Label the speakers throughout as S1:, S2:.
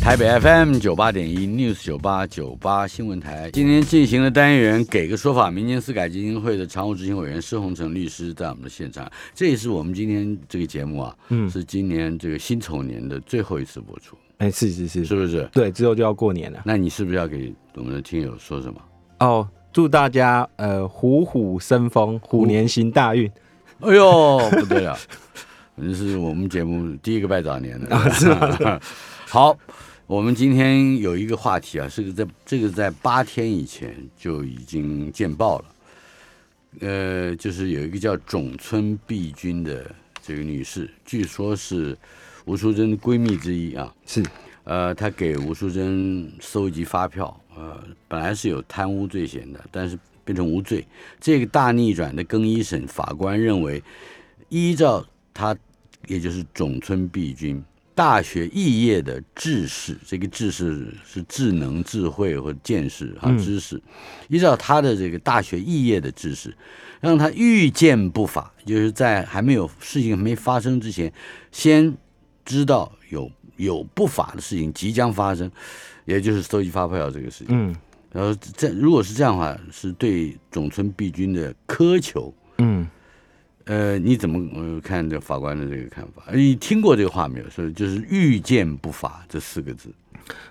S1: 台北 FM 九八点一 News 九八九八新闻台，今天进行的单元给个说法，民间司改基金会的常务执行委员施洪成律师在我们的现场，这也是我们今天这个节目啊，嗯，是今年这个辛丑年的最后一次播出，
S2: 哎，是是是，
S1: 是不是？
S2: 对，之后就要过年了，
S1: 那你是不是要给我们的听友说什么？
S2: 哦，祝大家呃虎虎生风，虎年行大运。
S1: 哎呦，不对了，这是我们节目第一个拜早年的，
S2: 是吗？
S1: 好。我们今天有一个话题啊，是个在这个在八天以前就已经见报了，呃，就是有一个叫种村碧君的这个女士，据说是吴淑珍闺蜜之一啊，
S2: 是，
S1: 呃，她给吴淑珍收集发票，呃，本来是有贪污罪嫌的，但是变成无罪，这个大逆转的更一审法官认为，依照她，也就是种村碧君。大学肄业的知识，这个知识是智能、智慧或见识啊，知识。依照他的这个大学肄业的知识，让他预见不法，就是在还没有事情没发生之前，先知道有有不法的事情即将发生，也就是收集发票这个事情。嗯，然后这如果是这样的话，是对种村必军的苛求。嗯。呃，你怎么看这法官的这个看法？你听过这个话没有？说就是“预见不法”这四个字。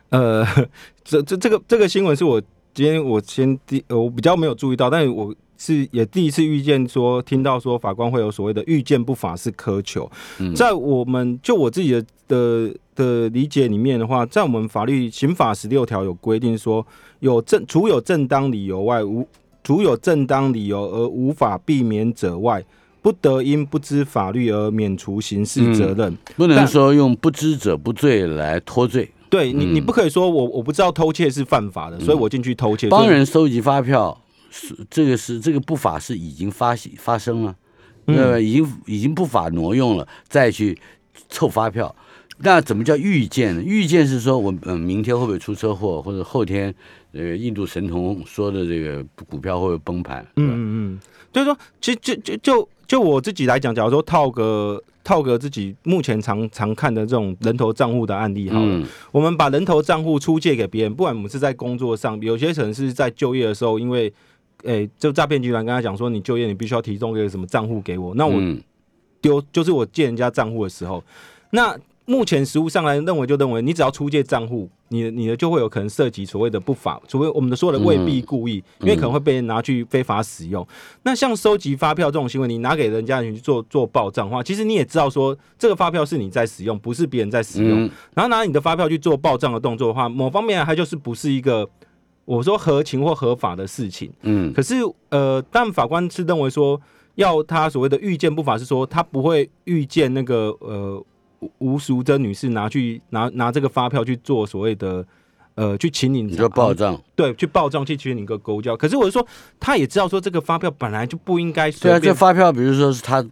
S2: 呃，这这这个这个新闻是我今天我先第我比较没有注意到，但是我是也第一次遇见说听到说法官会有所谓的“预见不法”是苛求。在我们就我自己的的的理解里面的话，在我们法律刑法十六条有规定说，有正除有正当理由外，无除有正当理由而无法避免者外。不得因不知法律而免除刑事责任，
S1: 不能说用不知者不罪来脱罪。
S2: 对你，你不可以说我我不知道偷窃是犯法的，所以我进去偷窃。
S1: 帮人收集发票是这个是这个不法是已经发发生了，呃，已经已经不法挪用了，再去凑发票，那怎么叫预见呢？预见是说我嗯明天会不会出车祸，或者后天呃印度神童说的这个股票会不会崩盘？
S2: 嗯嗯嗯，就是说，其实就就就。就我自己来讲，假如说套个套个自己目前常常看的这种人头账户的案例，好了，我们把人头账户出借给别人，不管我们是在工作上，有些可能是在就业的时候，因为，诶，就诈骗集团跟他讲说，你就业你必须要提供一个什么账户给我，那我丢就是我借人家账户的时候，那。目前实务上来认为，就认为你只要出借账户，你的你的就会有可能涉及所谓的不法，除非我们的说的未必故意，因为可能会被人拿去非法使用。那像收集发票这种行为，你拿给人家去做做报账的话，其实你也知道说这个发票是你在使用，不是别人在使用。然后拿你的发票去做报账的动作的话，某方面它就是不是一个我说合情或合法的事情。嗯，可是呃，但法官是认为说，要他所谓的预见不法，是说他不会预见那个呃。吴淑珍女士拿去拿拿这个发票去做所谓的呃去请你
S1: 做报账，
S2: 对，去报账去请你个勾交。可是我是说，他也知道说这个发票本来就不应该。
S1: 对啊，这发票比如说是他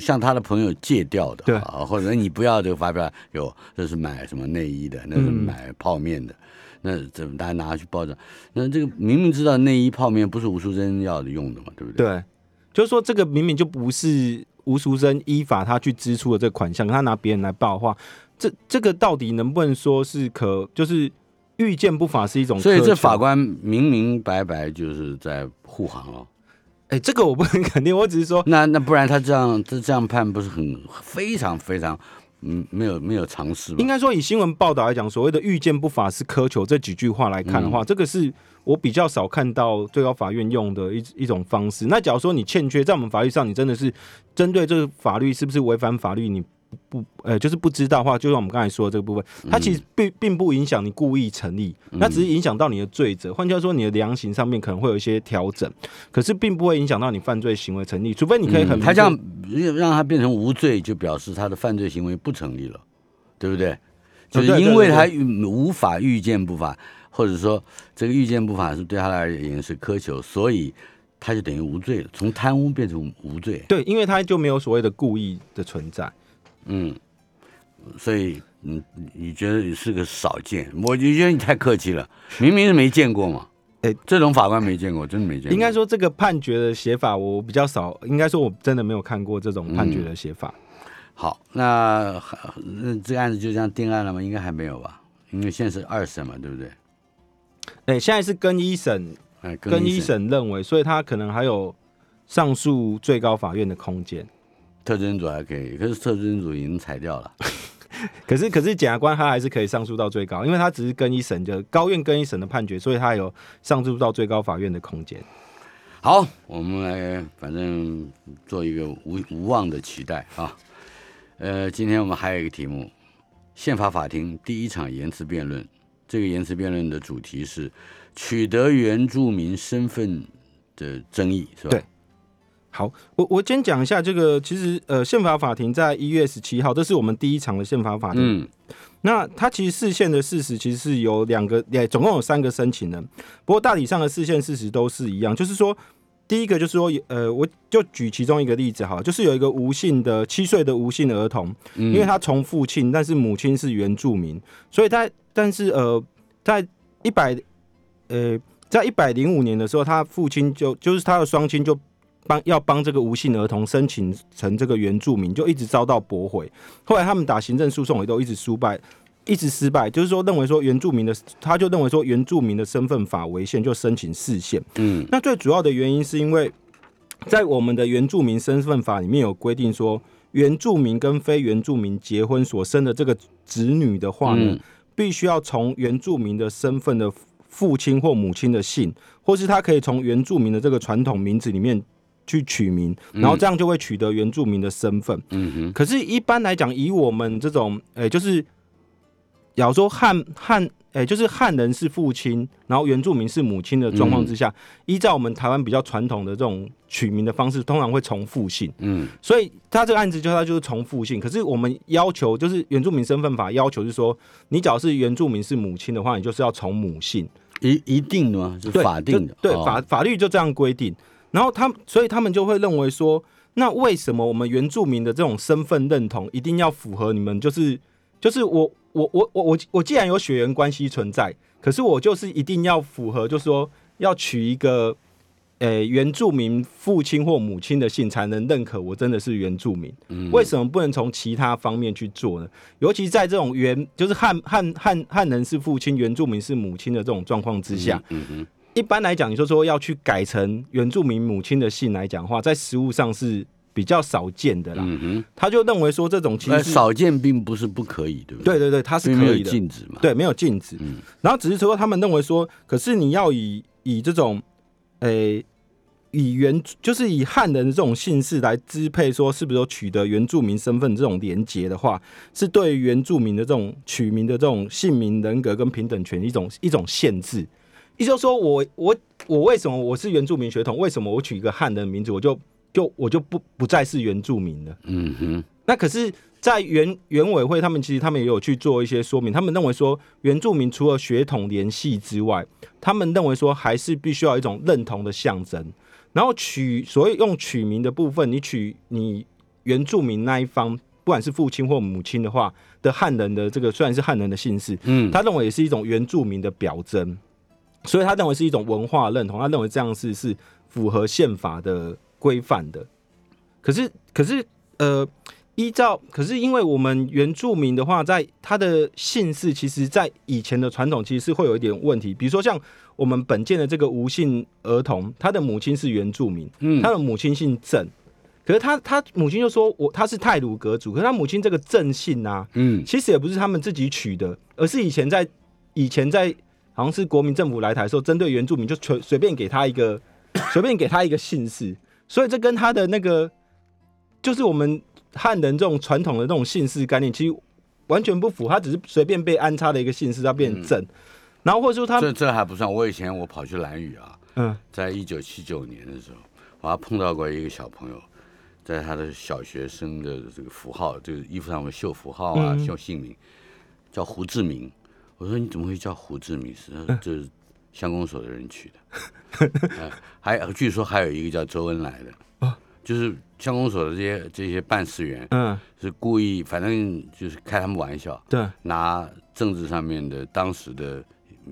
S1: 向他的朋友借掉的，对啊，或者你不要这个发票，有这是买什么内衣的，那是买泡面的，那怎么大家拿去报账？那这个明明知道内衣泡面不是吴淑珍要的用的嘛，对不对？
S2: 对，就是说这个明明就不是。吴淑珍依法他去支出的这个款项，他拿别人来报的话，这这个到底能不能说是可就是预见不法是一种？
S1: 所以这法官明明白白就是在护航哦。
S2: 哎，这个我不能肯定，我只是说，
S1: 那那不然他这样这这样判不是很非常非常嗯没有没有尝试？
S2: 应该说以新闻报道来讲，所谓的预见不法是苛求这几句话来看的话，这个是。我比较少看到最高法院用的一一种方式。那假如说你欠缺，在我们法律上，你真的是针对这个法律是不是违反法律，你不呃就是不知道的话，就像我们刚才说的这个部分，它其实并并不影响你故意成立，那只是影响到你的罪责。换句话说，你的量刑上面可能会有一些调整，可是并不会影响到你犯罪行为成立。除非你可以很
S1: 他这样让他变成无罪，就表示他的犯罪行为不成立了，对不对？就是因为他无法预见不法。或者说，这个预见不法是对他而言是苛求，所以他就等于无罪了，从贪污变成无罪。
S2: 对，因为他就没有所谓的故意的存在。嗯，
S1: 所以嗯，你觉得你是个少见？我就觉得你太客气了，明明是没见过嘛。
S2: 哎
S1: 这种法官没见过，真的没见过。
S2: 应该说这个判决的写法我比较少，应该说我真的没有看过这种判决的写法。
S1: 好，那那这个案子就这样定案了吗？应该还没有吧？因为现在是二审嘛，对不对？
S2: 哎、现在是跟一审，
S1: 哎，
S2: 更一
S1: 审
S2: 认为，所以他可能还有上诉最高法院的空间。
S1: 特侦组还可以，可是特侦组已经裁掉了。
S2: 可是，可是检察官他还是可以上诉到最高，因为他只是跟一审的高院跟一审的判决，所以他有上诉到最高法院的空间。
S1: 好，我们来反正做一个无无望的期待啊。呃，今天我们还有一个题目，宪法法庭第一场言辞辩论。这个言辞辩论的主题是取得原住民身份的争议，是吧？
S2: 对好，我我先讲一下这个，其实呃，宪法法庭在一月十七号，这是我们第一场的宪法法庭。
S1: 嗯
S2: 那它其实视线的事实其实是有两个，也总共有三个申请人，不过大体上的视线事实都是一样，就是说，第一个就是说，呃，我就举其中一个例子哈，就是有一个无姓的七岁的无姓儿童，
S1: 嗯，
S2: 因为他从父亲，但是母亲是原住民，所以他但是呃，在一百呃，在一百零五年的时候，他父亲就就是他的双亲就帮要帮这个无姓儿童申请成这个原住民，就一直遭到驳回。后来他们打行政诉讼也都一直失败，一直失败，就是说认为说原住民的，他就认为说原住民的身份法违宪，就申请释宪。
S1: 嗯
S2: 那最主要的原因是因为在我们的原住民身份法里面有规定说，原住民跟非原住民结婚所生的这个子女的话呢，
S1: 嗯
S2: 必须要从原住民的身份的父亲或母亲的姓，或是他可以从原住民的这个传统名字里面去取名，然后这样就会取得原住民的身份。
S1: 嗯哼，
S2: 可是，一般来讲，以我们这种，诶、就是，假如说汉汉，诶、就是汉人是父亲，然后原住民是母亲的状况之下，依照我们台湾比较传统的这种取名的方式，通常会重复姓。
S1: 嗯
S2: 所以他这个案子就他就是重复性，可是我们要求就是原住民身份法要求是说，你只要是原住民是母亲的话，你就是要从母姓，
S1: 一一定的吗？是法定的
S2: 就，对
S1: 哦
S2: 法法律就这样规定。然后他所以他们就会认为说，那为什么我们原住民的这种身份认同一定要符合你们就是就是我我我我我我既然有血缘关系存在，可是我就是一定要符合，就是说要取一个。呃，原住民父亲或母亲的姓才能认可我真的是原住民。
S1: 嗯
S2: 为什么不能从其他方面去做呢？尤其在这种原就是汉汉汉汉人是父亲，原住民是母亲的这种状况之下，
S1: 嗯哼，
S2: 一般来讲，你说说要去改成原住民母亲的姓来讲的话，在实物上是比较少见的啦。
S1: 嗯哼，
S2: 他就认为说这种其
S1: 那
S2: 实
S1: 少见并不是不可以，对不对？
S2: 对对对，他是可以的，
S1: 禁止嘛。
S2: 对，没有禁止。
S1: 嗯
S2: 然后只是说他们认为说，可是你要以以这种，诶、以原就是以汉人的这种姓氏来支配，说是不是有取得原住民身份这种连结的话，是对于原住民的这种取名的这种姓名人格跟平等权一种一种限制。也就是说我，我我为什么我是原住民血统？为什么我取一个汉人的名字，我就就我就不不再是原住民了？
S1: 嗯哼，
S2: 那可是，在原原委会，他们其实他们也有去做一些说明。他们认为说，原住民除了血统联系之外，他们认为说还是必须要一种认同的象征。然后取所谓用取名的部分，你取你原住民那一方，不管是父亲或母亲的话的汉人的这个虽然是汉人的姓氏，
S1: 嗯，
S2: 他认为也是一种原住民的表征，所以他认为是一种文化认同，他认为这样是是符合宪法的规范的。可是，可是，呃，依照，可是因为我们原住民的话，在他的姓氏，其实在以前的传统其实是会有一点问题，比如说像我们本件的这个吴姓儿童，他的母亲是原住民，
S1: 嗯
S2: 他的母亲姓郑。可是他他母亲就说我他是泰鲁格族，可是他母亲这个郑姓啊，
S1: 嗯
S2: 其实也不是他们自己取的，而是以前在以前在好像是国民政府来台的时候，针对原住民就随随便给他一个 随便给他一个姓氏，所以这跟他的那个就是我们汉人这种传统的这种姓氏概念，其实完全不符。他只是随便被安插的一个姓氏，他变成正，然后或者说他
S1: 这这还不算。我以前我跑去兰屿啊，
S2: 嗯
S1: 在一九七九年的时候，我还碰到过一个小朋友，在他的小学生的这个符号，这个衣服上面绣符号啊，
S2: 嗯
S1: 绣姓名，叫胡志明。我说你怎么会叫胡志明？是他说这是乡公所的人取的。呃 还据说还有一个叫周恩来的。就是乡公所的这些这些办事员，
S2: 嗯，
S1: 是故意，反正就是开他们玩笑，
S2: 对，
S1: 拿政治上面的当时的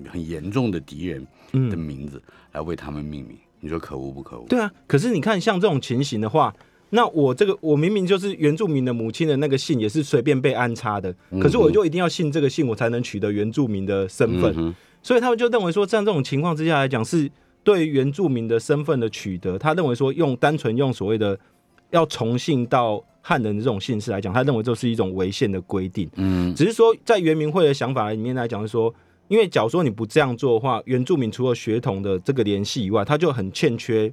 S1: 很严重的敌人的
S2: 嗯，
S1: 名字来为他们命名，你说可恶不可恶？
S2: 对啊。可是你看，像这种情形的话，那我这个我明明就是原住民的母亲的那个姓，也是随便被安插的，可是我就一定要姓这个姓，我才能取得原住民的身份。
S1: 嗯
S2: 所以他们就认为说，在这种情况之下来讲，是对原住民的身份的取得，他认为说用单纯用所谓的要重姓到汉人的这种姓氏来讲，他认为这是一种违宪的规定。
S1: 嗯
S2: 只是说，在原民会的想法里面来讲，是说，因为假如说你不这样做的话，原住民除了血统的这个联系以外，他就很欠缺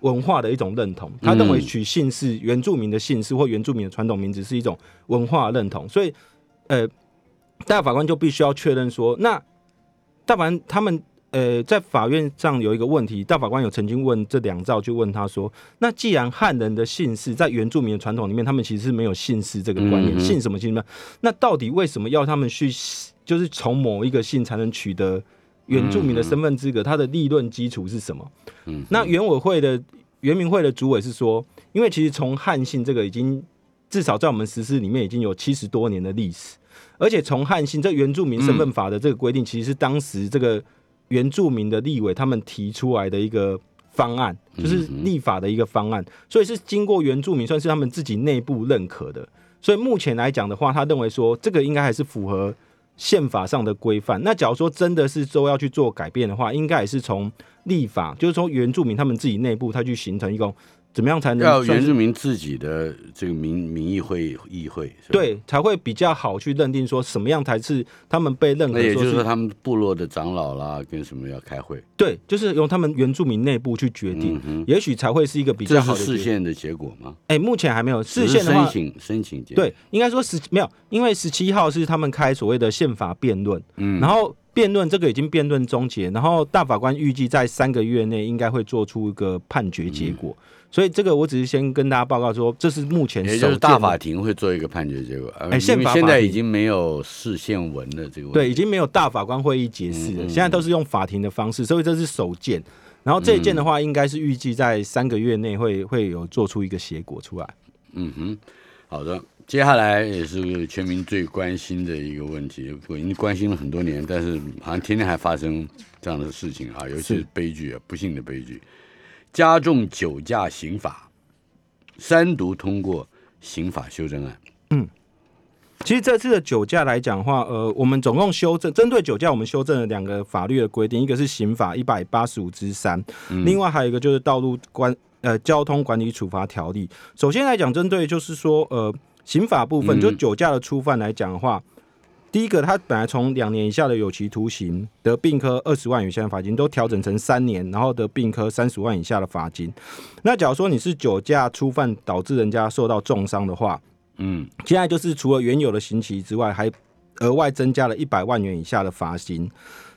S2: 文化的一种认同。他认为取姓氏、原住民的姓氏或原住民的传统名字是一种文化认同，所以，呃，大法官就必须要确认说，那大法官他们。呃，在法院上有一个问题，大法官有曾经问这两造，就问他说：“那既然汉人的姓氏在原住民的传统里面，他们其实是没有姓氏这个观念，姓什么姓什么？那到底为什么要他们去，就是从某一个姓才能取得原住民的身份资格？它的立论基础是什么？
S1: 嗯，
S2: 那原委会的原民会的主委是说，因为其实从汉姓这个已经至少在我们实施里面已经有七十多年的历史，而且从汉姓这原住民身份法的这个规定，其实是当时这个原住民的立委他们提出来的一个方案，就是立法的一个方案，所以是经过原住民算是他们自己内部认可的。所以目前来讲的话，他认为说这个应该还是符合宪法上的规范。那假如说真的是说要去做改变的话，应该也是从立法，就是从原住民他们自己内部，他去形成一种怎么样才能
S1: 要原住民自己的这个民民议会议会，
S2: 对才会比较好去认定说什么样才是他们被认可
S1: 那也就是
S2: 说
S1: 说他们部落的长老啦，跟什么要开会，
S2: 对，就是由他们原住民内部去决定，
S1: 嗯，
S2: 也许才会是一个比较好的。
S1: 视线的结果吗？
S2: 哎、目前还没有视线的话
S1: 申，请申请结
S2: 对，应该说十没有，因为十七号是他们开所谓的宪法辩论，
S1: 嗯。
S2: 然后辩论这个已经辩论终结，然后大法官预计在三个月内应该会做出一个判决结果，所以这个我只是先跟大家报告说，这是目前
S1: 也就是大法庭会做一个判决结果，呃
S2: 哎宪
S1: 因现在已经没有释宪文的这个问题，
S2: 对，已经没有大法官会议解释了，
S1: 嗯嗯
S2: 现在都是用法庭的方式，所以这是首件。然后这一件的话，应该是预计在三个月内会会有做出一个结果出来。
S1: 嗯哼，好的，接下来也是全民最关心的一个问题，我已经关心了很多年，但是好像天天还发生这样的事情啊，尤其是。
S2: 是
S1: 悲剧啊，不幸的悲剧，加重酒驾刑法，三读通过刑法修正案，嗯
S2: 其实这次的酒驾来讲的话，呃，我们总共修正针对酒驾，我们修正了两个法律的规定，一个是刑法一百八十五之三，另外还有一个就是道路管呃交通管理处罚条例。首先来讲，针对就是说呃刑法部分，
S1: 嗯
S2: 就酒驾的初犯来讲的话。第一个，他本来从两年以下的有期徒刑得并科二十万元以下的罚金，都调整成三年，然后得并科三十万以下的罚金。那假如说你是酒驾初犯导致人家受到重伤的话，
S1: 嗯
S2: 现在就是除了原有的刑期之外，还额外增加了一百万元以下的罚金。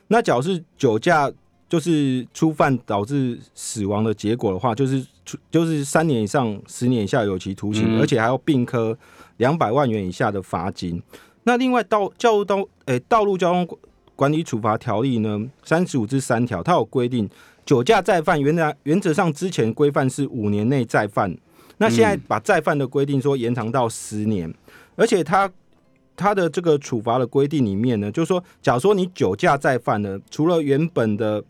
S2: 那假如是酒驾，就是初犯导致死亡的结果的话，就是处就是三年以上十年以下有期徒刑，
S1: 嗯
S2: 而且还要并科两百万元以下的罚金。那另外道教路道诶、道路交通管理处罚条例呢，三十五至三条，它有规定酒驾再犯原来原则上之前规范是五年内再犯，那现在把再犯的规定说延长到十年，而且它它的这个处罚的规定里面呢，就是说，假如说你酒驾再犯呢，除了原本的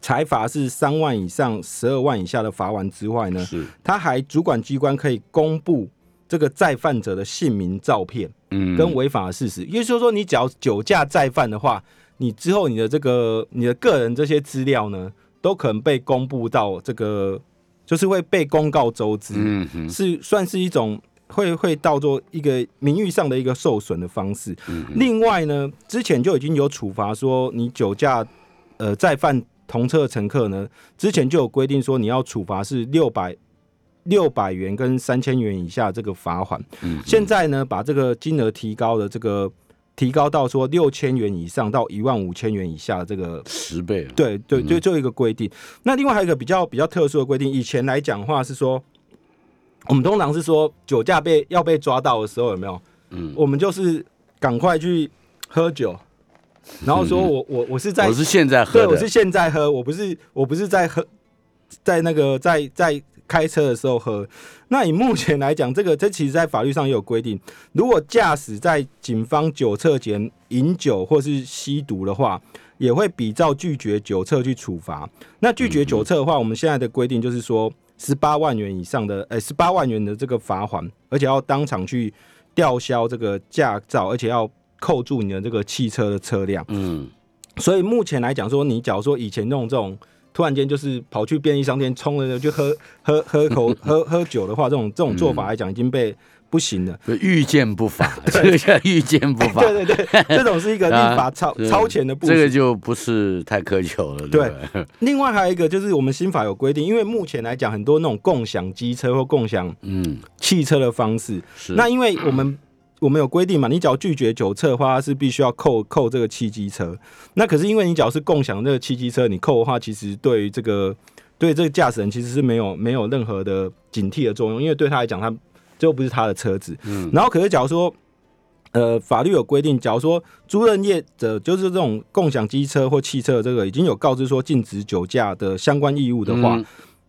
S2: 财罚是三万以上十二万以下的罚完之外呢，
S1: 是。
S2: 他还主管机关可以公布这个再犯者的姓名、照片
S1: 嗯
S2: 跟违法的事实。也就是说，你只要酒驾再犯的话，你之后你的这个你的个人这些资料呢，都可能被公布到这个，就是会被公告周知。
S1: 嗯哼
S2: 是算是一种会会当做一个名誉上的一个受损的方式。
S1: 嗯
S2: 另外呢，之前就已经有处罚说你酒驾呃再犯同车的乘客呢，之前就有规定说你要处罚是六百。六百元跟三千元以下这个罚款，
S1: 嗯
S2: 现在呢把这个金额提高的这个提高到说六千元以上到一万五千元以下的这个
S1: 十倍了，
S2: 对对，就就一个规定。那另外还有一个比较比较特殊的规定，以前来讲的话是说，我们通常是说酒驾被要被抓到的时候，有没有？
S1: 嗯，
S2: 我们就是赶快去喝酒，然后说我我我是在
S1: 我是现在喝，
S2: 对我是现在喝，我不是我不是在喝，在那个在在开车的时候喝。那以目前来讲，这个这其实在法律上也有规定，如果驾驶在警方酒测前饮酒或是吸毒的话，也会比照拒绝酒测去处罚。那拒绝酒测的话，我们现在的规定就是说，十八万元以上的，呃，十八万元的这个罚款，而且要当场去吊销这个驾照，而且要扣住你的这个汽车的车辆。
S1: 嗯，
S2: 所以目前来讲，说你假如说以前那种这种突然间就是跑去便利商店冲了就喝喝喝口 喝喝酒的话，这种这种做法来讲已经被不行了。
S1: 遇见不法，这个叫遇见不法。
S2: 对对对，这种是一个立法超超前的部分，
S1: 这个就不是太苛求了。对，
S2: 另外还有一个就是我们新法有规定，因为目前来讲很多那种共享机车或共享嗯汽车的方式，
S1: 是
S2: 那因为我们。我们有规定嘛？你只要拒绝酒测的话，是必须要扣扣这个汽机车。那可是因为你只要是共享这个汽机车，你扣的话，其实对于这个对这个驾驶人其实是没有没有任何的警惕的作用，因为对他来讲，他这又不是他的车子。嗯。然后可是假如说，呃，法律有规定，假如说租赁业者就是这种共享机车或汽车，这个已经有告知说禁止酒驾的相关义务的话。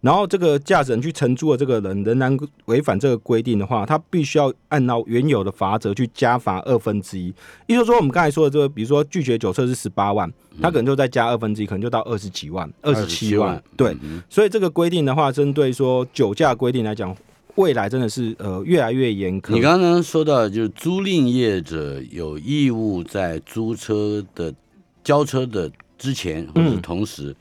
S2: 然后这个驾驶人去承租的这个人仍然违反这个规定的话，他必须要按照原有的罚则去加罚二分之一。也就是说，我们刚才说的这个，比如说拒绝酒测是十八万，他可能就再加二分之一，可能就到二十几万、二十七万。对，所以这个规定的话，针对说酒驾规定来讲，未来真的是呃越来越严苛。
S1: 你刚刚说到，就是租赁业者有义务在租车的交车的之前或者同时。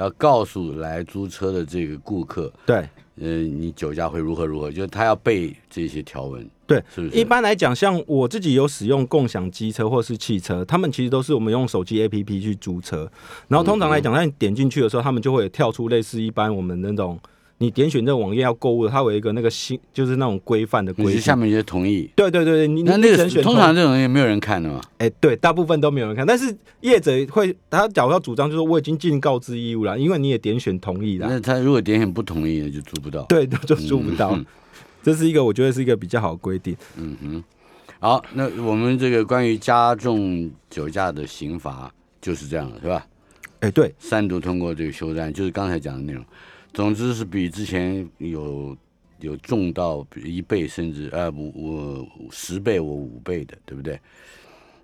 S1: 要告诉来租车的这个顾客，
S2: 对，
S1: 嗯，你酒驾会如何如何，就是他要背这些条文，
S2: 对，
S1: 是不是？
S2: 一般来讲，像我自己有使用共享机车或是汽车，他们其实都是我们用手机 APP 去租车，然后通常来讲，当你点进去的时候，他们就会跳出类似一般我们那种。你点选这个网页要购物的，它有一个那个新，就是那种规范的规
S1: 下面就同意。
S2: 对对对对，你
S1: 那那个通常这种也没有人看的嘛。
S2: 哎，对，大部分都没有人看，但是业者会他假如要主张，就是我已经尽告知义务了，因为你也点选同意了。
S1: 那他如果点选不同意，那就租不到。
S2: 对，就租不到。这是一个我觉得是一个比较好的规定。
S1: 嗯哼，好，那我们这个关于加重酒驾的刑罚就是这样了，是吧？
S2: 哎，对，
S1: 三度通过这个修正，就是刚才讲的内容。总之是比之前有有重到一倍，甚至呃五五十倍我五倍的，对不对？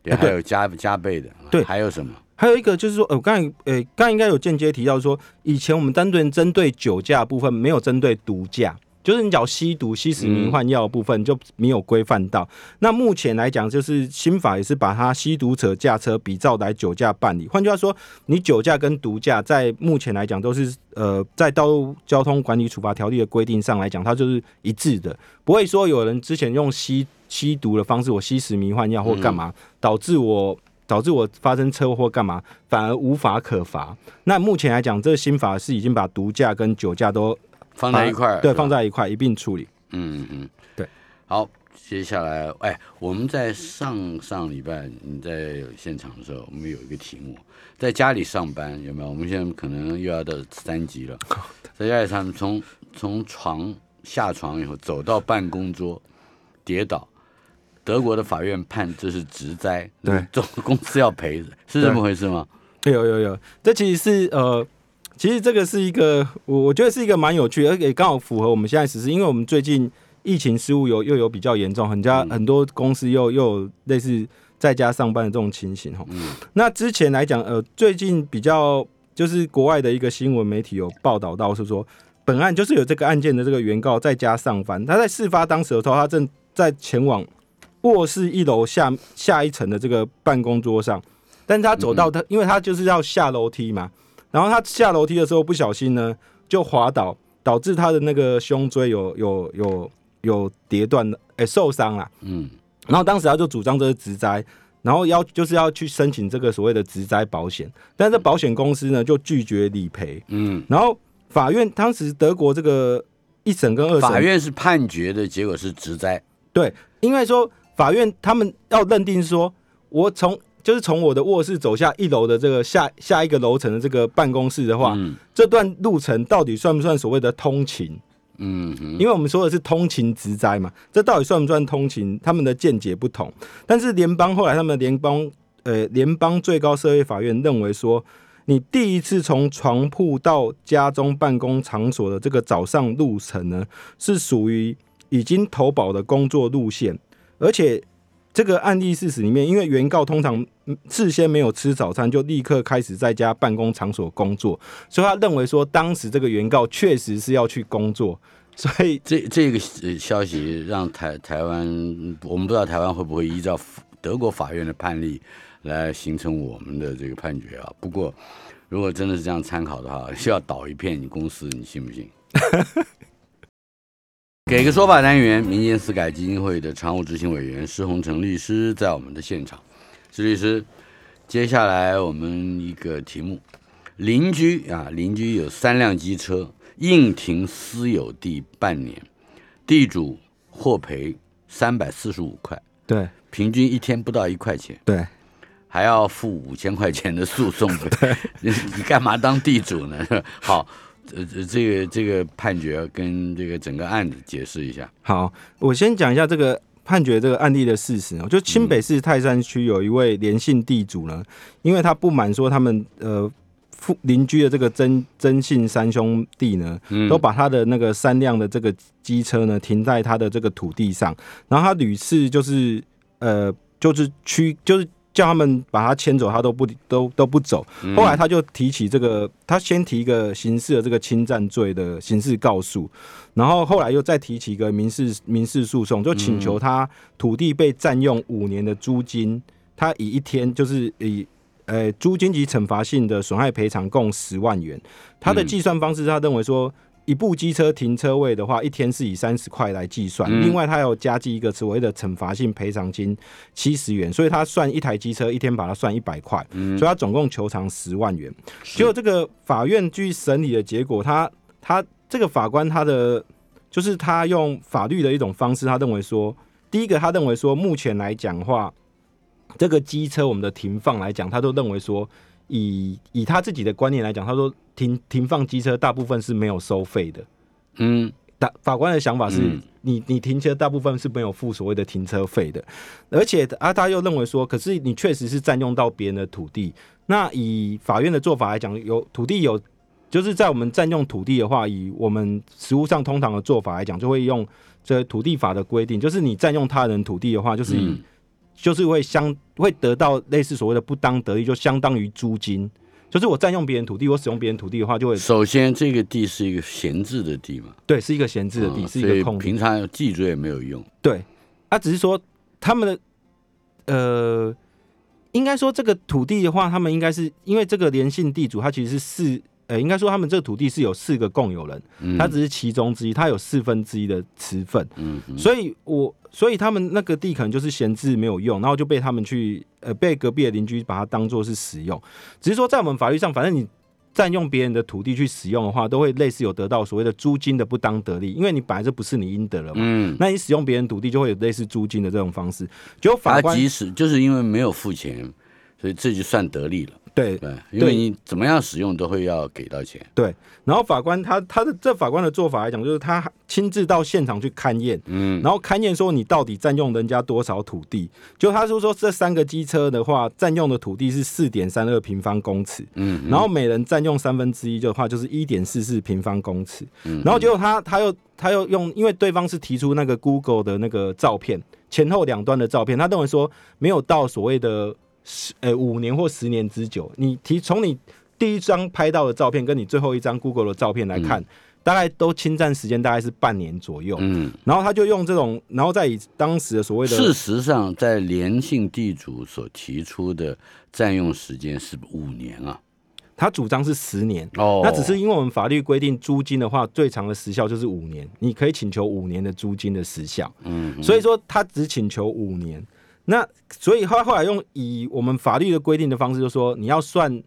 S1: 也还有加加倍的，
S2: 对，
S1: 还有什么？
S2: 还有一个就是说，呃，刚才呃刚应该有间接提到说，以前我们单纯针对酒驾部分，没有针对毒驾。就是你讲吸毒、吸食迷幻药部分就没有规范到。那目前来讲，就是新法也是把它吸毒者驾车比照来酒驾办理。换句话说，你酒驾跟毒驾在目前来讲都是呃，在道路交通管理处罚条例的规定上来讲，它就是一致的，不会说有人之前用吸吸毒的方式，我吸食迷幻药或干嘛，导致我导致我发生车祸干嘛，反而无法可罚。那目前来讲，这个新法是已经把毒驾跟酒驾都。
S1: 放在一块儿，
S2: 对，放在一块一并处理。
S1: 嗯嗯嗯，
S2: 对。
S1: 好，接下来，哎，我们在上上礼拜你在现场的时候，我们有一个题目，在家里上班有没有？我们现在可能又要到三级了，在家里上从从床下床以后走到办公桌跌倒，德国的法院判这是职灾，
S2: 对，
S1: 总公司要赔，是这么回事吗？
S2: 有有有，这其实是呃。其实这个是一个，我我觉得是一个蛮有趣，而且刚好符合我们现在实施，因为我们最近疫情失误有又有比较严重，很家很多公司又又有类似在家上班的这种情形哈。那之前来讲，呃，最近比较就是国外的一个新闻媒体有报道到是说，本案就是有这个案件的这个原告在家上班，他在事发当时的时候，他正在前往卧室一楼下下一层的这个办公桌上，但是他走到他，因为他就是要下楼梯嘛。然后他下楼梯的时候不小心呢，就滑倒，导致他的那个胸椎有有有有跌断的，哎，受伤了。嗯。然后当时他就主张这是职灾，然后要就是要去申请这个所谓的职灾保险，但是保险公司呢就拒绝理赔。嗯。然后法院当时德国这个一审跟二审，
S1: 法院是判决的结果是职灾。
S2: 对，因为说法院他们要认定说，我从就是从我的卧室走下一楼的这个下下一个楼层的这个办公室的话，这段路程到底算不算所谓的通勤？嗯，因为我们说的是通勤直灾嘛，这到底算不算通勤？他们的见解不同。但是联邦后来他们联邦呃联邦最高社会法院认为说，你第一次从床铺到家中办公场所的这个早上路程呢，是属于已经投保的工作路线，而且这个案例事实里面，因为原告通常事先没有吃早餐，就立刻开始在家办公场所工作，所以他认为说，当时这个原告确实是要去工作，所以
S1: 这这个消息让台台湾，我们不知道台湾会不会依照德国法院的判例。来形成我们的这个判决啊。不过，如果真的是这样参考的话，需要倒一片你公司，你信不信？给个说法单元，民间私改基金会的常务执行委员施洪成律师在我们的现场。施律师，接下来我们一个题目：邻居啊，邻居有三辆机车硬停私有地半年，地主获赔三百四十五块，
S2: 对，
S1: 平均一天不到一块钱，
S2: 对。
S1: 还要付五千块钱的诉讼费，你 你干嘛当地主呢？好，呃，这个这个判决跟这个整个案子解释一下。
S2: 好，我先讲一下这个判决这个案例的事实哦。就清北市泰山区有一位连姓地主呢，因为他不满说他们呃附邻居的这个曾曾姓三兄弟呢，都把他的那个三辆的这个机车呢停在他的这个土地上，然后他屡次就是呃就是驱就是。叫他们把他牵走，他都不都都不走。后来他就提起这个，他先提一个刑事的这个侵占罪的刑事告诉，然后后来又再提起一个民事民事诉讼，就请求他土地被占用五年的租金，他以一天就是以呃租金及惩罚性的损害赔偿共十万元。他的计算方式，他认为说。一部机车停车位的话，一天是以三十块来计算。另外，他要加计一个所谓的惩罚性赔偿金七十元，所以他算一台机车一天把它算一百块，所以他总共求偿十万元。结果这个法院据审理的结果，他他这个法官他的就是他用法律的一种方式，他认为说，第一个他认为说，目前来讲话，这个机车我们的停放来讲，他都认为说。以以他自己的观念来讲，他说停停放机车大部分是没有收费的。嗯，大法官的想法是你你停车大部分是没有付所谓的停车费的，而且啊他又认为说，可是你确实是占用到别人的土地。那以法院的做法来讲，有土地有就是在我们占用土地的话，以我们实务上通常的做法来讲，就会用这土地法的规定，就是你占用他人土地的话，就是以。就是会相会得到类似所谓的不当得利，就相当于租金。就是我占用别人土地，我使用别人土地的话，就会
S1: 首先这个地是一个闲置的地嘛？
S2: 对，是一个闲置的地，是一个空。
S1: 平常记住也没有用。
S2: 对，啊，只是说他们的呃，应该说这个土地的话，他们应该是因为这个连姓地主，他其实是四。呃，应该说他们这个土地是有四个共有人，他只是其中之一，他有四分之一的持份，嗯，所以我所以他们那个地可能就是闲置没有用，然后就被他们去呃被隔壁的邻居把它当做是使用，只是说在我们法律上，反正你占用别人的土地去使用的话，都会类似有得到所谓的租金的不当得利，因为你本来就不是你应得了嘛，嗯，那你使用别人土地就会有类似租金的这种方式，就法官
S1: 即使就是因为没有付钱，所以这就算得利了。
S2: 对
S1: 对，因为你怎么样使用都会要给到钱。
S2: 对，然后法官他他的这法官的做法来讲，就是他亲自到现场去勘验，嗯，然后勘验说你到底占用人家多少土地？就他就说这三个机车的话，占用的土地是四点三二平方公尺，嗯，然后每人占用三分之一的话，就是一点四四平方公尺，嗯，然后结果他他又他又用，因为对方是提出那个 Google 的那个照片，前后两端的照片，他认为说没有到所谓的。十呃五年或十年之久，你提从你第一张拍到的照片，跟你最后一张 Google 的照片来看，大概都侵占时间大概是半年左右。嗯，然后他就用这种，然后再以当时的所谓的，
S1: 事实上，在连姓地主所提出的占用时间是五年啊，
S2: 他主张是十年哦，那只是因为我们法律规定租金的话，最长的时效就是五年，你可以请求五年的租金的时效。嗯，所以说他只请求五年。那所以后后来用以我们法律的规定的方式，就说你要算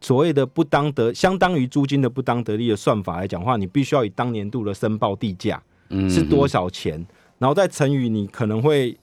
S2: 所谓的不当得相当于租金的不当得利的算法来讲话，你必须要以当年度的申报地价是多少钱，然后再乘以你可能会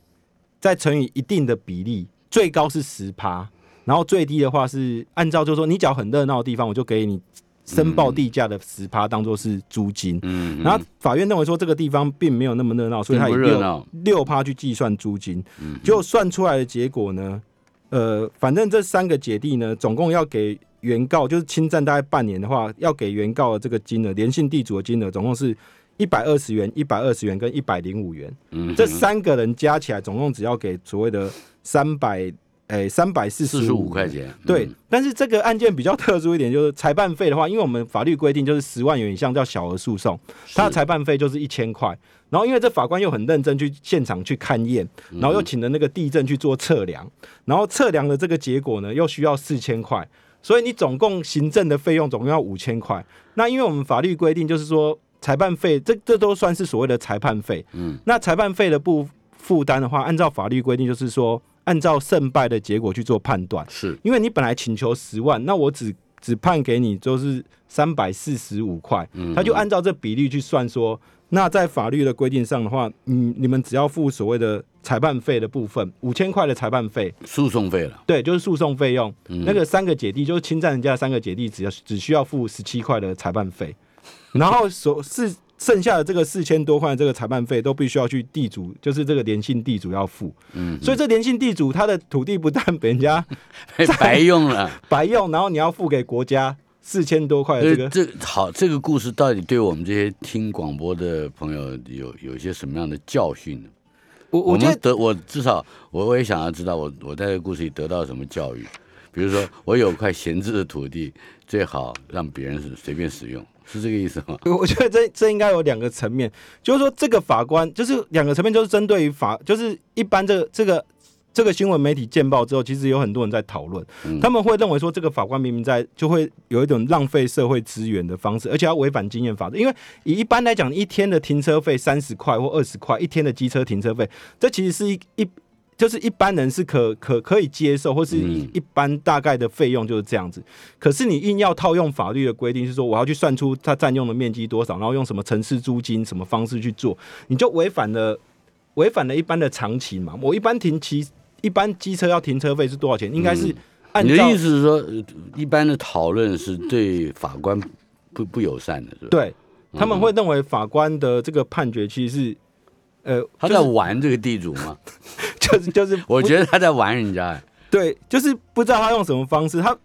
S2: 再乘以一定的比例，最高是十趴，然后最低的话是按照就是说你脚很热闹的地方，我就给你。申报地价的十趴当做是租金，嗯，然后法院认为说这个地方并没有那么热闹，所以他以六六趴去计算租金，就算出来的结果呢，呃，反正这三个姐弟呢，总共要给原告就是侵占大概半年的话，要给原告的这个金额，连姓地主的金额总共是一百二十元、一百二十元跟一百零五元。
S1: 嗯，
S2: 这三个人加起来总共只要给所谓的三百。诶，三百四
S1: 四十五块钱，
S2: 对。但是这个案件比较特殊一点，就是裁判费的话，因为我们法律规定就是十万元以上叫小额诉讼，他的裁判费就是一千块。然后因为这法官又很认真去现场去勘验，然后又请了那个地震去做测量，然后测量的这个结果呢，又需要四千块，所以你总共行政的费用总共要五千块。那因为我们法律规定就是说，裁判费这这都算是所谓的裁判费。嗯，那裁判费的不负担的话，按照法律规定就是说。按照胜败的结果去做判断，
S1: 是。
S2: 因为你本来请求十万，那我只只判给你就是三百四十五块，他就按照这比例去算说，那在法律的规定上的话，你，你们只要付所谓的裁判费的部分，五千块的裁判费，
S1: 诉讼费了，
S2: 对，就是诉讼费用，那个三个姐弟就是侵占人家三个姐弟，只要只需要付十七块的裁判费，然后所是。剩下的这个四千多块这个裁判费都必须要去地主，就是这个连姓地主要付。嗯，所以这连姓地主他的土地不但 被人家
S1: 白用了，
S2: 白用，然后你要付给国家四千多块。这个
S1: 这好，这个故事到底对我们这些听广播的朋友有有一些什么样的教训呢？
S2: 我我觉
S1: 得我至少我我也想要知道，我我在这个故事里得到什么教育。比如说，我有块闲置的土地，最好让别人是随便使用。是这个意思吗？
S2: 我觉得这这应该有两个层面，就是说这个法官就是两个层面，就是针对于法，就是一般这个这个这个新闻媒体见报之后，其实有很多人在讨论，他们会认为说这个法官明明在就会有一种浪费社会资源的方式，而且要违反经验法则，因为以一般来讲，一天的停车费三十块或二十块，一天的机车停车费，这其实是一一。就是一般人是可可可以接受，或是一般大概的费用就是这样子。可是你硬要套用法律的规定，是说我要去算出它占用的面积多少，然后用什么城市租金什么方式去做，你就违反了违反了一般的常情嘛。我一般停骑一般机车要停车费是多少钱？应该是按
S1: 你的意思是说，一般的讨论是对法官不不友善的，是吧？
S2: 对，他们会认为法官的这个判决其实是。呃，
S1: 他在玩这个地主吗？
S2: 就 是就是，
S1: 我觉得他在玩人家。
S2: 对，就是不知道他用什么方式。他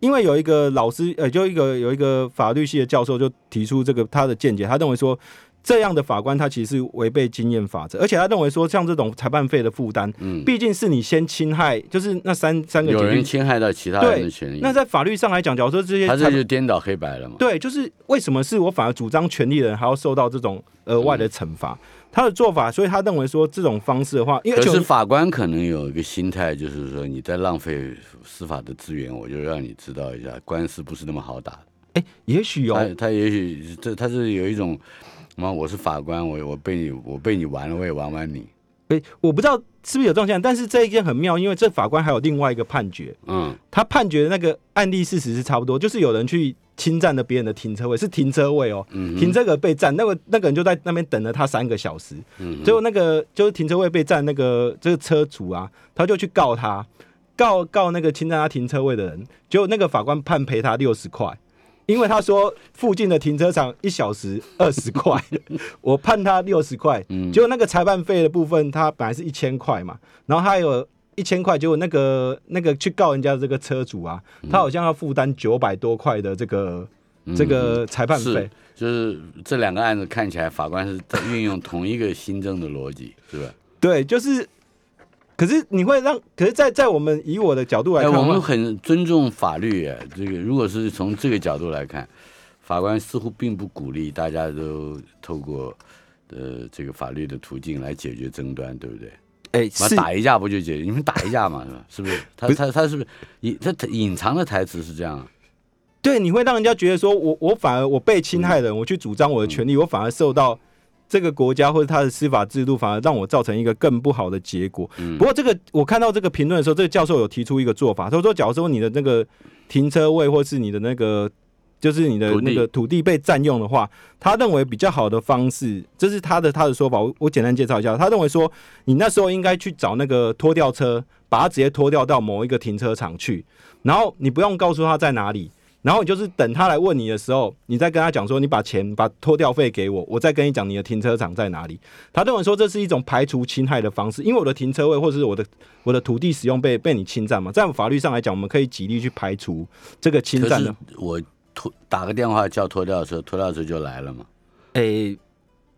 S2: 因为有一个老师，呃，就一个有一个法律系的教授就提出这个他的见解，他认为说这样的法官他其实是违背经验法则，而且他认为说像这种裁判费的负担，嗯，毕竟是你先侵害，就是那三三个
S1: 有人侵害到其他人的权利。
S2: 那在法律上来讲，假如说这些，
S1: 他这就颠倒黑白了嘛？
S2: 对，就是为什么是我反而主张权利的人还要受到这种额外的惩罚？他的做法，所以他认为说这种方式的话，因为
S1: 可是法官可能有一个心态，就是说你在浪费司法的资源，我就让你知道一下，官司不是那么好打。
S2: 哎，也许有
S1: 他，他也许这他是有一种，妈，我是法官，我我被你我被你玩了，我也玩玩你。
S2: 哎，我不知道是不是有这种现象，但是这一件很妙，因为这法官还有另外一个判决，嗯，他判决的那个案例事实是差不多，就是有人去。侵占了别人的停车位，是停车位哦，停车格被占，那个那个人就在那边等了他三个小时，嗯结果那个就是停车位被占那个这个车主啊，他就去告他，告告那个侵占他停车位的人，结果那个法官判赔他六十块，因为他说附近的停车场一小时二十块，我判他六十块，结果那个裁判费的部分他本来是一千块嘛，然后还有。一千块，结果那个那个去告人家的这个车主啊，他好像要负担九百多块的这个这个裁判费。
S1: 就是这两个案子看起来，法官是在运用同一个新增的逻辑，是吧？
S2: 对，就是。可是你会让，可是，在在我们以我的角度来看，
S1: 我们很尊重法律。这个如果是从这个角度来看，法官似乎并不鼓励大家都透过呃这个法律的途径来解决争端，对不对？
S2: 哎，
S1: 打一架不就解决？你们打一架嘛，是吧？是不是？他他他是不是隐他隐藏的台词是这样？
S2: 对，你会让人家觉得说，我我反而我被侵害人，我去主张我的权利，我反而受到这个国家或者他的司法制度，反而让我造成一个更不好的结果。不过，这个我看到这个评论的时候，这个教授有提出一个做法，他说，假如说你的那个停车位或是你的那个。就是你的那个土地被占用的话，他认为比较好的方式，这是他的他的说法。我我简单介绍一下，他认为说，你那时候应该去找那个拖吊车，把它直接拖吊到某一个停车场去，然后你不用告诉他在哪里，然后你就是等他来问你的时候，你再跟他讲说，你把钱把拖吊费给我，我再跟你讲你的停车场在哪里。他认为说这是一种排除侵害的方式，因为我的停车位或者是我的我的土地使用被被你侵占嘛，在法律上来讲，我们可以极力去排除这个侵占的。
S1: 我拖打个电话叫拖吊车，拖吊车就来了嘛。
S2: 诶，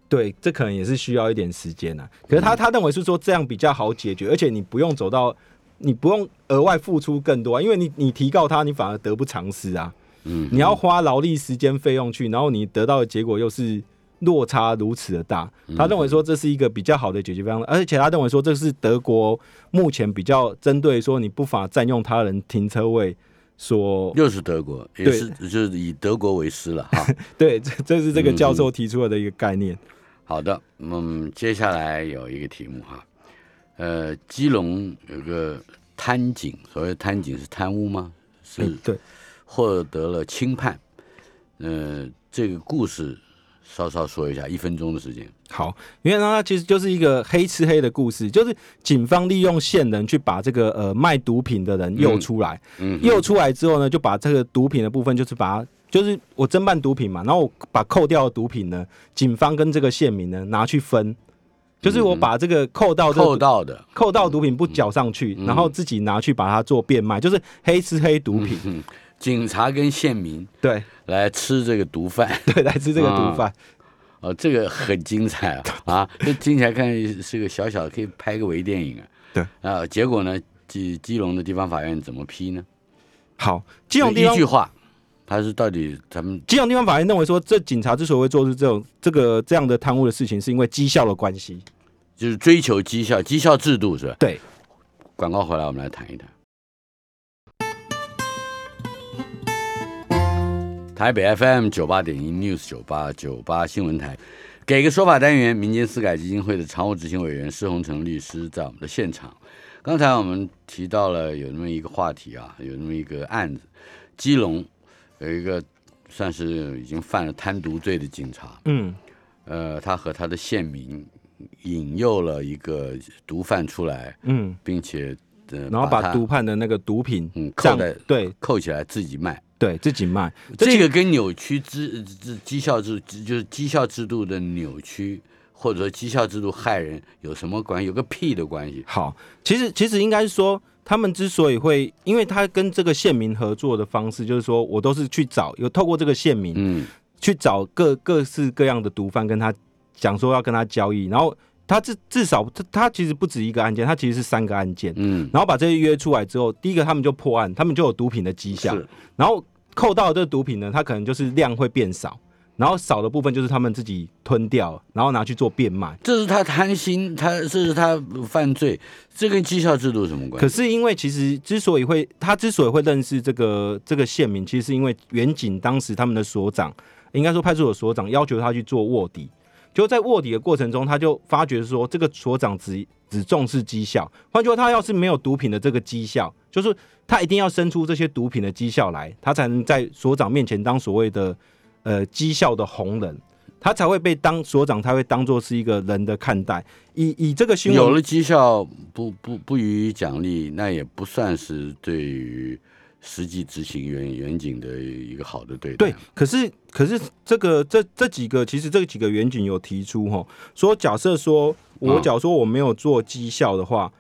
S2: 对，这可能也是需要一点时间呐。可是他他认为是说这样比较好解决，而且你不用走到。你不用额外付出更多，因为你你提告他，你反而得不偿失啊。嗯，你要花劳力、时间、费用去，然后你得到的结果又是落差如此的大。他认为说这是一个比较好的解决方案，而且他认为说这是德国目前比较针对说你不法占用他人停车位说
S1: 又是德国，也是就是以德国为师了哈。
S2: 对，这这是这个教授提出来的一个概念。
S1: 好的，嗯，接下来有一个题目哈。呃，基隆有个贪警，所谓贪警是贪污吗？是，
S2: 对，
S1: 获得了轻判。呃，这个故事稍稍说一下，一分钟的时间。
S2: 好，因为呢，它其实就是一个黑吃黑的故事，就是警方利用线人去把这个呃卖毒品的人诱出来，嗯，诱出来之后呢，就把这个毒品的部分，就是把就是我侦办毒品嘛，然后我把扣掉的毒品呢，警方跟这个县民呢拿去分。就是我把这个扣到
S1: 扣到的
S2: 扣到毒品不缴上去，然后自己拿去把它做变卖，就是黑吃黑毒品。
S1: 警察跟县民
S2: 对
S1: 来吃这个毒贩，
S2: 对来吃这个毒贩。
S1: 哦，这个很精彩啊！啊，这听起来看是个小小的，可以拍个微电影啊。
S2: 对
S1: 啊，结果呢，基基隆的地方法院怎么批呢？
S2: 好，基隆
S1: 一句话。他是到底咱们
S2: 基隆地方法院认为说，这警察之所以会做出这种这个这样的贪污的事情，是因为绩效的关系，
S1: 就是追求绩效，绩效制度是吧？
S2: 对。
S1: 广告回来，我们来谈一谈。台北 FM 九八点一 News 九八九八新闻台，给个说法单元，民间私改基金会的常务执行委员施宏成律师在我们的现场。刚才我们提到了有那么一个话题啊，有那么一个案子，基隆。有一个算是已经犯了贪渎罪的警察，嗯，呃，他和他的县民引诱了一个毒贩出来，嗯，并且
S2: 呃，然后把毒贩的那个毒品
S1: 嗯扣在
S2: 对
S1: 扣起来自己卖，
S2: 对自己卖，
S1: 这个跟扭曲制制绩效制就是绩效制度的扭曲，或者说绩效制度害人有什么关系？有个屁的关系？
S2: 好，其实其实应该是说。他们之所以会，因为他跟这个县民合作的方式，就是说我都是去找，有透过这个县民，嗯，去找各各式各样的毒贩，跟他讲说要跟他交易，然后他至至少他他其实不止一个案件，他其实是三个案件，嗯，然后把这些约出来之后，第一个他们就破案，他们就有毒品的迹象，然后扣到这个毒品呢，他可能就是量会变少。然后少的部分就是他们自己吞掉，然后拿去做变卖。
S1: 这是他贪心，他这是他犯罪，这跟绩效制度什么关
S2: 系？可是因为其实之所以会他之所以会认识这个这个县民，其实是因为远景当时他们的所长，应该说派出所所长要求他去做卧底，就在卧底的过程中，他就发觉说这个所长只只重视绩效，换句话他要是没有毒品的这个绩效，就是他一定要生出这些毒品的绩效来，他才能在所长面前当所谓的。呃，绩效的红人，他才会被当所长，他会当做是一个人的看待。以以这个新闻
S1: 有了绩效不不不予以奖励，那也不算是对于实际执行员远景的一个好的对
S2: 待。对，可是可是这个这这几个其实这几个远景有提出哈，说假设说我假如说我没有做绩效的话。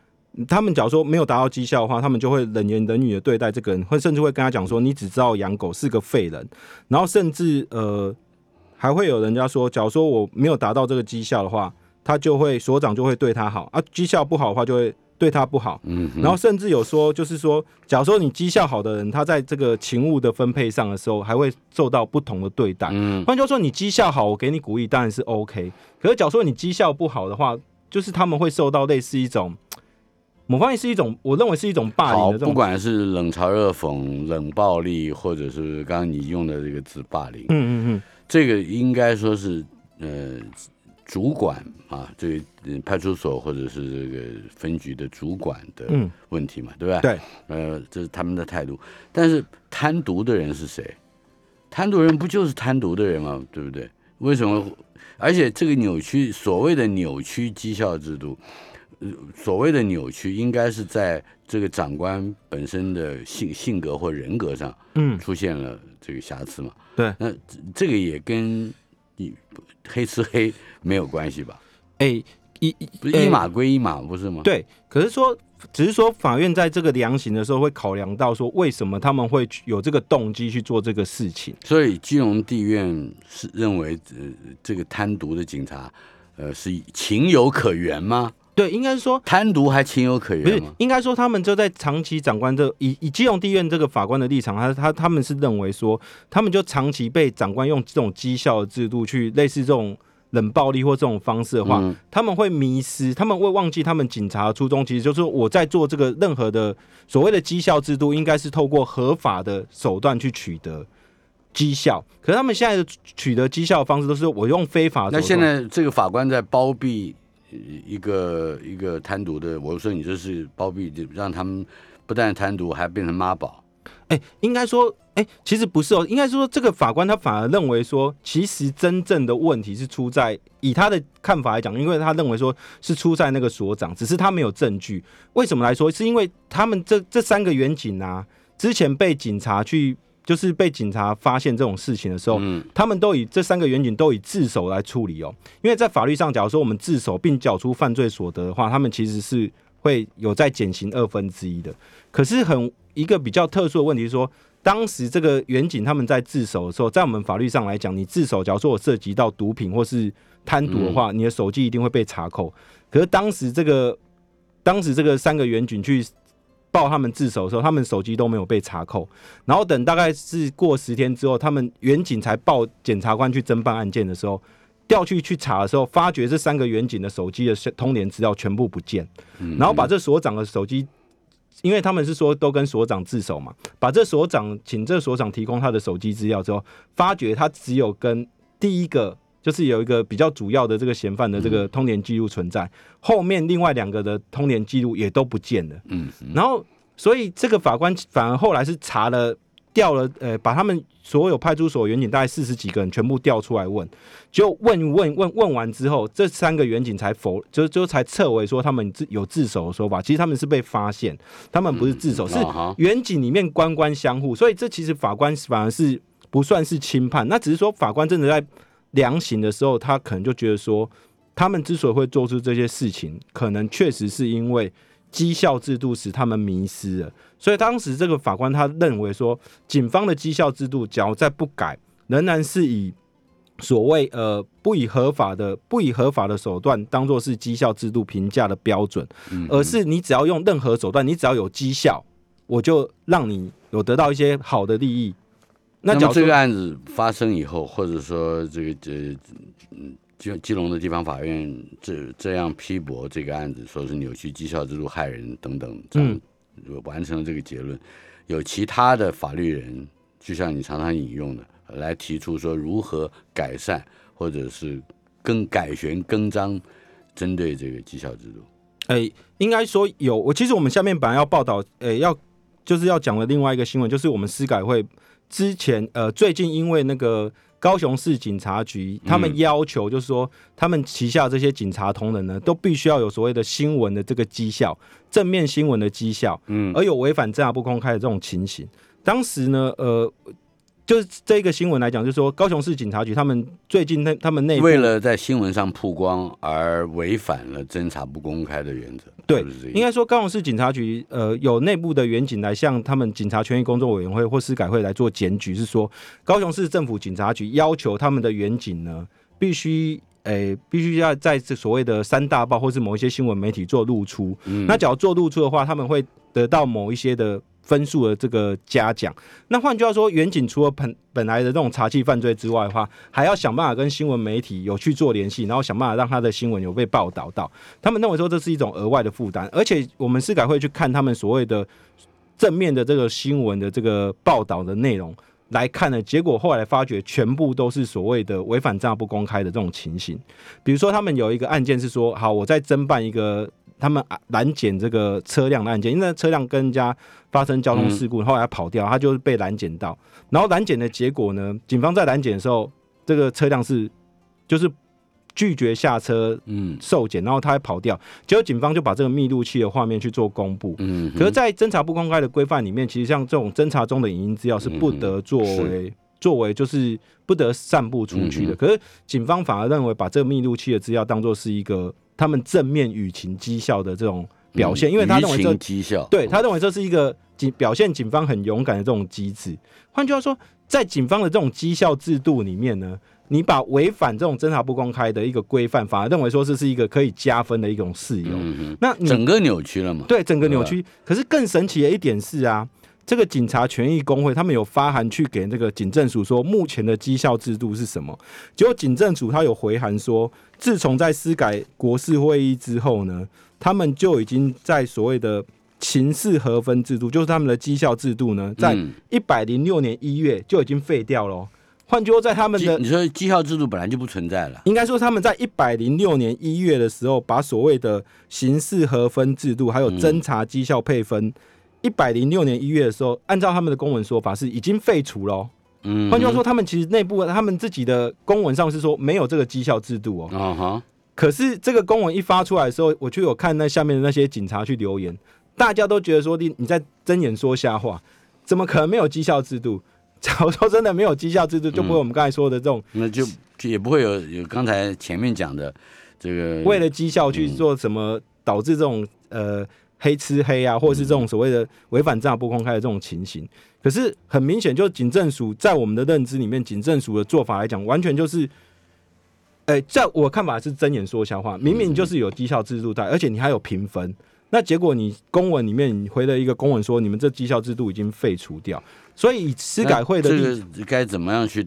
S2: 他们假如说没有达到绩效的话，他们就会冷言冷语的对待这个人，会甚至会跟他讲说：“你只知道养狗，是个废人。”然后甚至呃，还会有人家说：“假如说我没有达到这个绩效的话，他就会所长就会对他好啊；绩效不好的话，就会对他不好。”嗯，然后甚至有说，就是说，假如说你绩效好的人，他在这个勤务的分配上的时候，还会受到不同的对待。嗯，换句话说，你绩效好，我给你鼓励当然是 OK。可是假如说你绩效不好的话，就是他们会受到类似一种。某方面是一种，我认为是一种霸凌的。
S1: 不管是冷嘲热讽、冷暴力，或者是刚刚你用的这个字霸凌，嗯嗯嗯，这个应该说是呃主管啊，这个派出所或者是这个分局的主管的问题嘛，对吧？
S2: 对，
S1: 呃，这是他们的态度。但是贪渎的人是谁？贪渎人不就是贪渎的人吗？对不对？为什么？而且这个扭曲，所谓的扭曲绩效制度。所谓的扭曲，应该是在这个长官本身的性性格或人格上，嗯，出现了这个瑕疵嘛。
S2: 对，
S1: 那这个也跟你黑吃黑没有关系吧？
S2: 哎，一
S1: 不是一码归一码，不是吗？
S2: 对，可是说。只是说，法院在这个量刑的时候会考量到说，为什么他们会有这个动机去做这个事情。
S1: 所以，金融地院是认为，呃，这个贪渎的警察，呃，是情有可原吗？
S2: 对，应该说
S1: 贪渎还情有可原？
S2: 不是，应该说他们就在长期长官这以以基隆地院这个法官的立场，他他他们是认为说，他们就长期被长官用这种绩效的制度去类似这种。冷暴力或这种方式的话，他们会迷失，他们会忘记他们警察的初衷，其实就是我在做这个任何的所谓的绩效制度，应该是透过合法的手段去取得绩效。可是他们现在的取得绩效的方式都是我用非法。
S1: 那现在这个法官在包庇一个一个贪渎的，我说你这是包庇，让他们不但贪渎，还变成妈宝。
S2: 哎，应该说。哎，其实不是哦，应该说这个法官他反而认为说，其实真正的问题是出在以他的看法来讲，因为他认为说是出在那个所长，只是他没有证据。为什么来说？是因为他们这这三个远景啊，之前被警察去就是被警察发现这种事情的时候，嗯他们都以这三个远景都以自首来处理哦。因为在法律上，假如说我们自首并缴出犯罪所得的话，他们其实是会有在减刑二分之一的。可是很一个比较特殊的问题是说。当时这个远景他们在自首的时候，在我们法律上来讲，你自首，假如说我涉及到毒品或是贪渎的话，你的手机一定会被查扣。可是当时这个，当时这个三个远景去报他们自首的时候，他们手机都没有被查扣。然后等大概是过十天之后，他们远景才报检察官去侦办案件的时候，调去去查的时候，发觉这三个远景的手机的通联资料全部不见，然后把这所长的手机。因为他们是说都跟所长自首嘛，把这所长请这所长提供他的手机资料之后，发觉他只有跟第一个就是有一个比较主要的这个嫌犯的这个通联记录存在，后面另外两个的通联记录也都不见了。嗯，然后所以这个法官反而后来是查了。调了，呃，把他们所有派出所远警大概四十几个人全部调出来问，就问问问问完之后，这三个远警才否，就就才撤回说他们自有自首的说法。其实他们是被发现，他们不是自首，是远警里面官官相护，所以这其实法官反而是不算是轻判。那只是说法官真的在量刑的时候，他可能就觉得说，他们之所以会做出这些事情，可能确实是因为。绩效制度使他们迷失了，所以当时这个法官他认为说，警方的绩效制度只要再不改，仍然是以所谓呃不以合法的不以合法的手段当做是绩效制度评价的标准，而是你只要用任何手段，你只要有绩效，我就让你有得到一些好的利益。
S1: 那这个案子发生以后，或者说这个这嗯。基基隆的地方法院这这样批驳这个案子，说是扭曲绩效制度害人等等，这样完成了这个结论。有其他的法律人，就像你常常引用的，来提出说如何改善，或者是更改弦更张，针对这个绩效制度。
S2: 哎，应该说有。我其实我们下面本来要报道，呃，要就是要讲的另外一个新闻，就是我们司改会之前，呃，最近因为那个。高雄市警察局他们要求，就是说，他们旗下这些警察同仁呢，都必须要有所谓的新闻的这个绩效，正面新闻的绩效，嗯，而有违反侦查不公开的这种情形。当时呢，呃。就是这个新闻来讲，就是说高雄市警察局他们最近那他们内
S1: 为了在新闻上曝光而违反了侦查不公开的原则。
S2: 对，应该说高雄市警察局呃有内部的员警来向他们警察权益工作委员会或司改会来做检举，是说高雄市政府警察局要求他们的员警呢必须诶必须要在这所谓的三大报或是某一些新闻媒体做露出。那只要做露出的话，他们会得到某一些的。分数的这个嘉奖，那换句话说，远景除了本本来的这种查缉犯罪之外的话，还要想办法跟新闻媒体有去做联系，然后想办法让他的新闻有被报道到。他们认为说这是一种额外的负担，而且我们司改会去看他们所谓的正面的这个新闻的这个报道的内容来看呢，结果后来发觉全部都是所谓的违反账不公开的这种情形。比如说，他们有一个案件是说，好，我在侦办一个。他们拦检这个车辆的案件，因为车辆跟人家发生交通事故，后来跑掉，他就是被拦检到。然后拦检的结果呢，警方在拦检的时候，这个车辆是就是拒绝下车，嗯，受检，然后他还跑掉，结果警方就把这个密录器的画面去做公布，嗯，可是，在侦查不公开的规范里面，其实像这种侦查中的影音资料是不得作为作为就是不得散布出去的，可是警方反而认为把这个密录器的资料当做是一个他们正面舆情绩效的这种表现，因为他认为这
S1: 绩效，
S2: 对他认为这是一个警表现警方很勇敢的这种机制，换句话说。在警方的这种绩效制度里面呢，你把违反这种侦查不公开的一个规范，反而认为说这是一个可以加分的一种事由。那
S1: 整个扭曲了嘛？
S2: 对，整个扭曲。可是更神奇的一点是啊，这个警察权益工会他们有发函去给这个警政署说，目前的绩效制度是什么？结果警政署他有回函说，自从在司改国事会议之后呢，他们就已经在所谓的。刑事合分制度就是他们的绩效制度呢，在一百零六年一月就已经废掉了。换句话说，在他们的
S1: 你说绩效制度本来就不存在了，
S2: 应该说他们在一百零六年一月的时候，把所谓的刑事合分制度还有侦查绩效配分，一百零六年一月的时候，按照他们的公文说法是已经废除了。嗯，换句话说，他们其实内部他们自己的公文上是说没有这个绩效制度哦。啊哈，可是这个公文一发出来的时候，我就有看那下面的那些警察去留言。大家都觉得说你你在睁眼说瞎话，怎么可能没有绩效制度？假如说真的没有绩效制度，就不会我们刚才说的这种，
S1: 那就就也不会有有刚才前面讲的这个
S2: 为了绩效去做什么，导致这种呃黑吃黑啊，或者是这种所谓的违反账不公开的这种情形。可是很明显，就警政署在我们的认知里面，警政署的做法来讲，完全就是，哎，在我看法是睁眼说瞎话，明明就是有绩效制度在，而且你还有评分。那结果，你公文里面你回了一个公文说，你们这绩效制度已经废除掉。所以司改会的
S1: 这个该怎么样去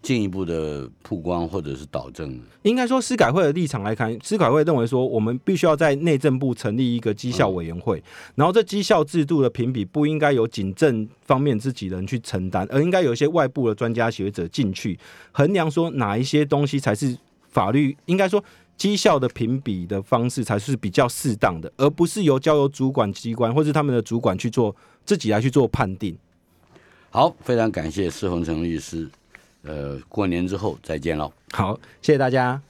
S1: 进一步的曝光或者是导正？
S2: 应该说，司改会的立场来看，司改会认为说，我们必须要在内政部成立一个绩效委员会，然后这绩效制度的评比不应该由警政方面自己人去承担，而应该有一些外部的专家学者进去衡量说哪一些东西才是法律应该说。绩效的评比的方式才是比较适当的，而不是由交由主管机关或是他们的主管去做自己来去做判定。
S1: 好，非常感谢施洪成律师。呃，过年之后再见喽。
S2: 好，谢谢大家。